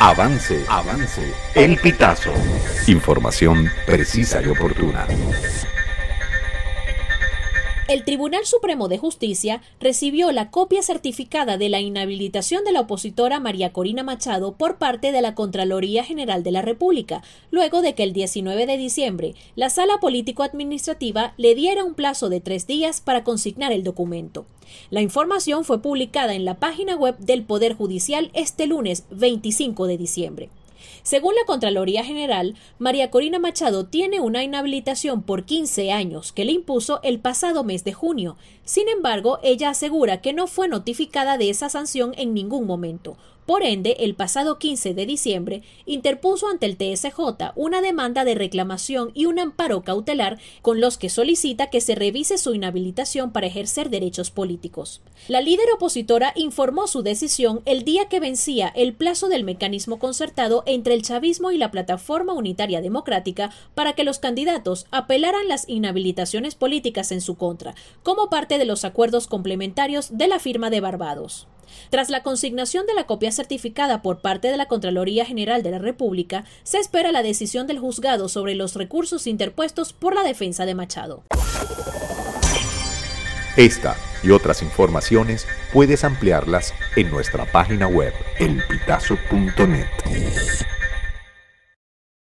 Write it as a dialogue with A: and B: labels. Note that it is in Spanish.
A: Avance, avance. El pitazo. Información precisa y oportuna.
B: El Tribunal Supremo de Justicia recibió la copia certificada de la inhabilitación de la opositora María Corina Machado por parte de la Contraloría General de la República, luego de que el 19 de diciembre la Sala Político-Administrativa le diera un plazo de tres días para consignar el documento. La información fue publicada en la página web del Poder Judicial este lunes 25 de diciembre. Según la Contraloría General, María Corina Machado tiene una inhabilitación por 15 años que le impuso el pasado mes de junio. Sin embargo, ella asegura que no fue notificada de esa sanción en ningún momento. Por ende, el pasado 15 de diciembre interpuso ante el TSJ una demanda de reclamación y un amparo cautelar con los que solicita que se revise su inhabilitación para ejercer derechos políticos. La líder opositora informó su decisión el día que vencía el plazo del mecanismo concertado entre el chavismo y la Plataforma Unitaria Democrática para que los candidatos apelaran las inhabilitaciones políticas en su contra, como parte de los acuerdos complementarios de la firma de Barbados. Tras la consignación de la copia certificada por parte de la Contraloría General de la República, se espera la decisión del juzgado sobre los recursos interpuestos por la defensa de Machado.
A: Esta y otras informaciones puedes ampliarlas en nuestra página web elpitazo.net.